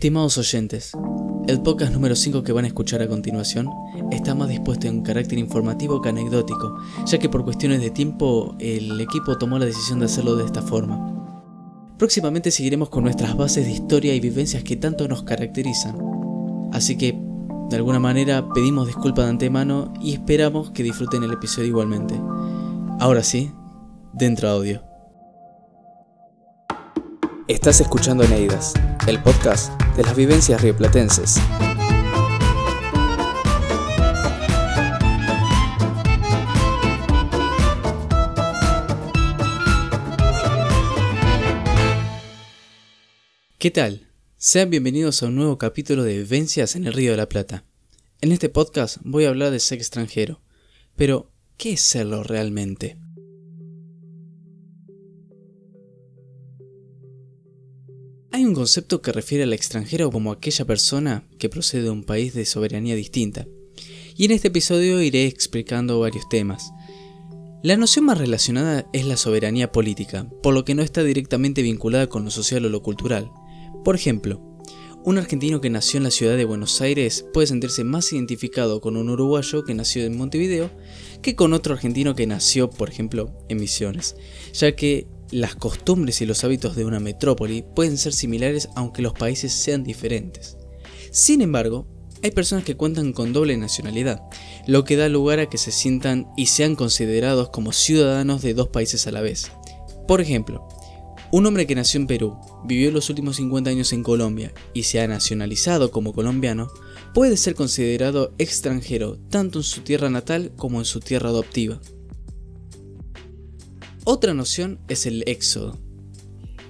Estimados oyentes, el podcast número 5 que van a escuchar a continuación está más dispuesto en carácter informativo que anecdótico, ya que por cuestiones de tiempo el equipo tomó la decisión de hacerlo de esta forma. Próximamente seguiremos con nuestras bases de historia y vivencias que tanto nos caracterizan, así que de alguna manera pedimos disculpas de antemano y esperamos que disfruten el episodio igualmente. Ahora sí, dentro audio. Estás escuchando Eneidas, el podcast de las vivencias rioplatenses. ¿Qué tal? Sean bienvenidos a un nuevo capítulo de Vivencias en el Río de la Plata. En este podcast voy a hablar de ser extranjero, pero ¿qué es serlo realmente? Un concepto que refiere al extranjero como aquella persona que procede de un país de soberanía distinta, y en este episodio iré explicando varios temas. La noción más relacionada es la soberanía política, por lo que no está directamente vinculada con lo social o lo cultural. Por ejemplo, un argentino que nació en la ciudad de Buenos Aires puede sentirse más identificado con un uruguayo que nació en Montevideo que con otro argentino que nació, por ejemplo, en Misiones, ya que las costumbres y los hábitos de una metrópoli pueden ser similares aunque los países sean diferentes. Sin embargo, hay personas que cuentan con doble nacionalidad, lo que da lugar a que se sientan y sean considerados como ciudadanos de dos países a la vez. Por ejemplo, un hombre que nació en Perú, vivió los últimos 50 años en Colombia y se ha nacionalizado como colombiano, puede ser considerado extranjero tanto en su tierra natal como en su tierra adoptiva. Otra noción es el éxodo.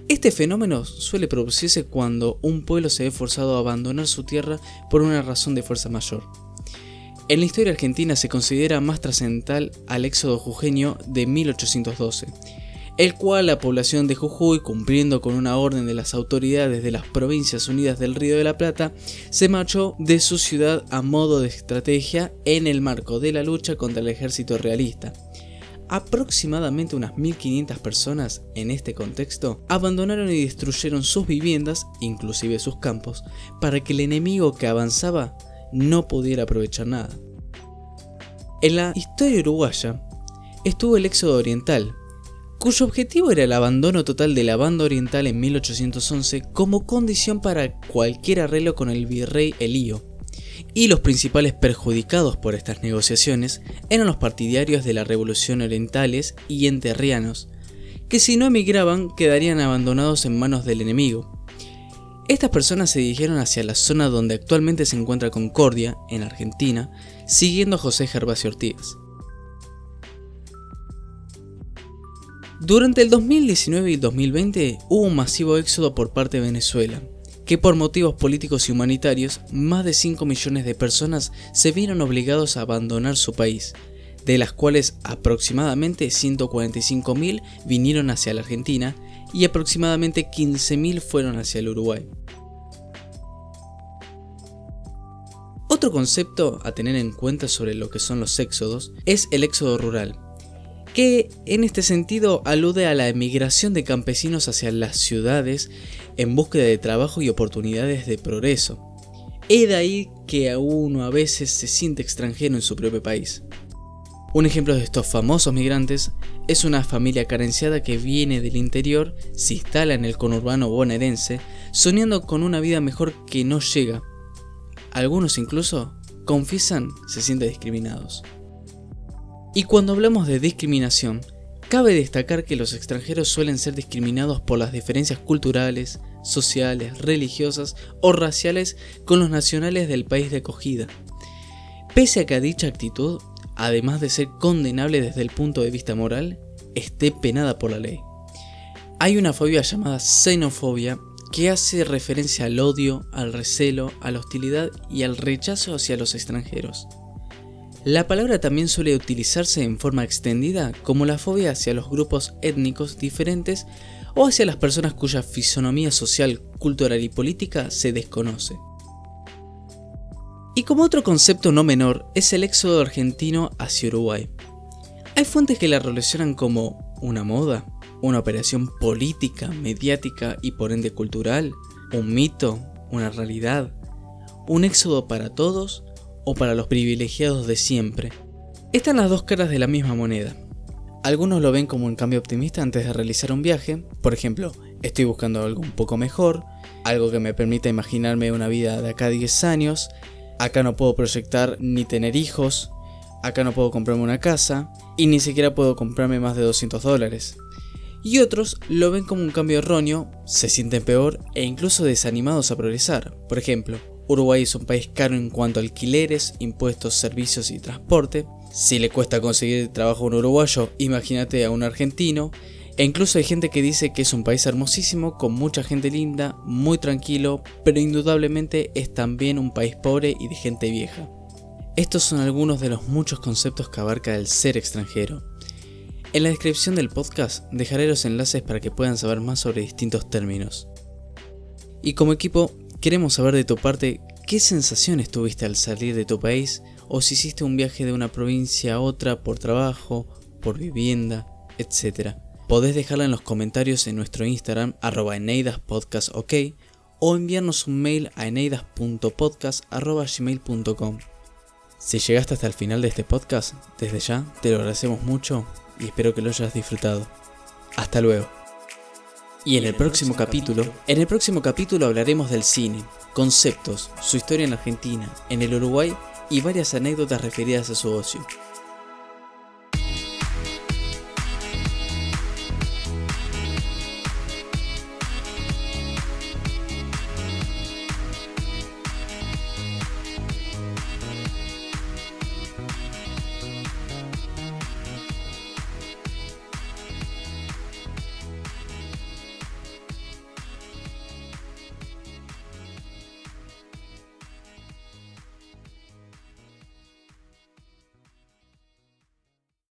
Este fenómeno suele producirse cuando un pueblo se ve forzado a abandonar su tierra por una razón de fuerza mayor. En la historia argentina se considera más trascendental al éxodo jujeño de 1812, el cual la población de Jujuy, cumpliendo con una orden de las autoridades de las Provincias Unidas del Río de la Plata, se marchó de su ciudad a modo de estrategia en el marco de la lucha contra el ejército realista aproximadamente unas 1.500 personas en este contexto abandonaron y destruyeron sus viviendas, inclusive sus campos, para que el enemigo que avanzaba no pudiera aprovechar nada. En la historia uruguaya estuvo el éxodo oriental, cuyo objetivo era el abandono total de la banda oriental en 1811 como condición para cualquier arreglo con el virrey Elío y los principales perjudicados por estas negociaciones eran los partidarios de la revolución orientales y enterrianos, que si no emigraban quedarían abandonados en manos del enemigo. Estas personas se dirigieron hacia la zona donde actualmente se encuentra Concordia, en Argentina, siguiendo a José Gervasio Ortigas. Durante el 2019 y 2020 hubo un masivo éxodo por parte de Venezuela, que por motivos políticos y humanitarios, más de 5 millones de personas se vieron obligados a abandonar su país, de las cuales aproximadamente 145.000 vinieron hacia la Argentina y aproximadamente 15.000 fueron hacia el Uruguay. Otro concepto a tener en cuenta sobre lo que son los éxodos es el éxodo rural, que en este sentido alude a la emigración de campesinos hacia las ciudades en búsqueda de trabajo y oportunidades de progreso. Es de ahí que a uno a veces se siente extranjero en su propio país. Un ejemplo de estos famosos migrantes es una familia carenciada que viene del interior, se instala en el conurbano bonaerense, soñando con una vida mejor que no llega. Algunos incluso confiesan se sienten discriminados. Y cuando hablamos de discriminación, cabe destacar que los extranjeros suelen ser discriminados por las diferencias culturales, sociales, religiosas o raciales con los nacionales del país de acogida. Pese a que dicha actitud, además de ser condenable desde el punto de vista moral, esté penada por la ley. Hay una fobia llamada xenofobia que hace referencia al odio, al recelo, a la hostilidad y al rechazo hacia los extranjeros. La palabra también suele utilizarse en forma extendida como la fobia hacia los grupos étnicos diferentes o hacia las personas cuya fisonomía social, cultural y política se desconoce. Y como otro concepto no menor es el éxodo argentino hacia Uruguay. Hay fuentes que la relacionan como una moda, una operación política, mediática y por ende cultural, un mito, una realidad? ¿Un éxodo para todos o para los privilegiados de siempre? Están las dos caras de la misma moneda. Algunos lo ven como un cambio optimista antes de realizar un viaje, por ejemplo, estoy buscando algo un poco mejor, algo que me permita imaginarme una vida de acá a 10 años, acá no puedo proyectar ni tener hijos, acá no puedo comprarme una casa y ni siquiera puedo comprarme más de 200 dólares. Y otros lo ven como un cambio erróneo, se sienten peor e incluso desanimados a progresar. Por ejemplo, Uruguay es un país caro en cuanto a alquileres, impuestos, servicios y transporte. Si le cuesta conseguir trabajo a un uruguayo, imagínate a un argentino. E incluso hay gente que dice que es un país hermosísimo, con mucha gente linda, muy tranquilo, pero indudablemente es también un país pobre y de gente vieja. Estos son algunos de los muchos conceptos que abarca el ser extranjero. En la descripción del podcast dejaré los enlaces para que puedan saber más sobre distintos términos. Y como equipo, queremos saber de tu parte qué sensaciones tuviste al salir de tu país o si hiciste un viaje de una provincia a otra por trabajo, por vivienda, etc. Podés dejarla en los comentarios en nuestro Instagram arroba ok o enviarnos un mail a eneidas.podcast.gmail.com si llegaste hasta el final de este podcast, desde ya te lo agradecemos mucho y espero que lo hayas disfrutado. Hasta luego. Y en el próximo capítulo, en el próximo capítulo hablaremos del cine, conceptos, su historia en Argentina, en el Uruguay y varias anécdotas referidas a su ocio.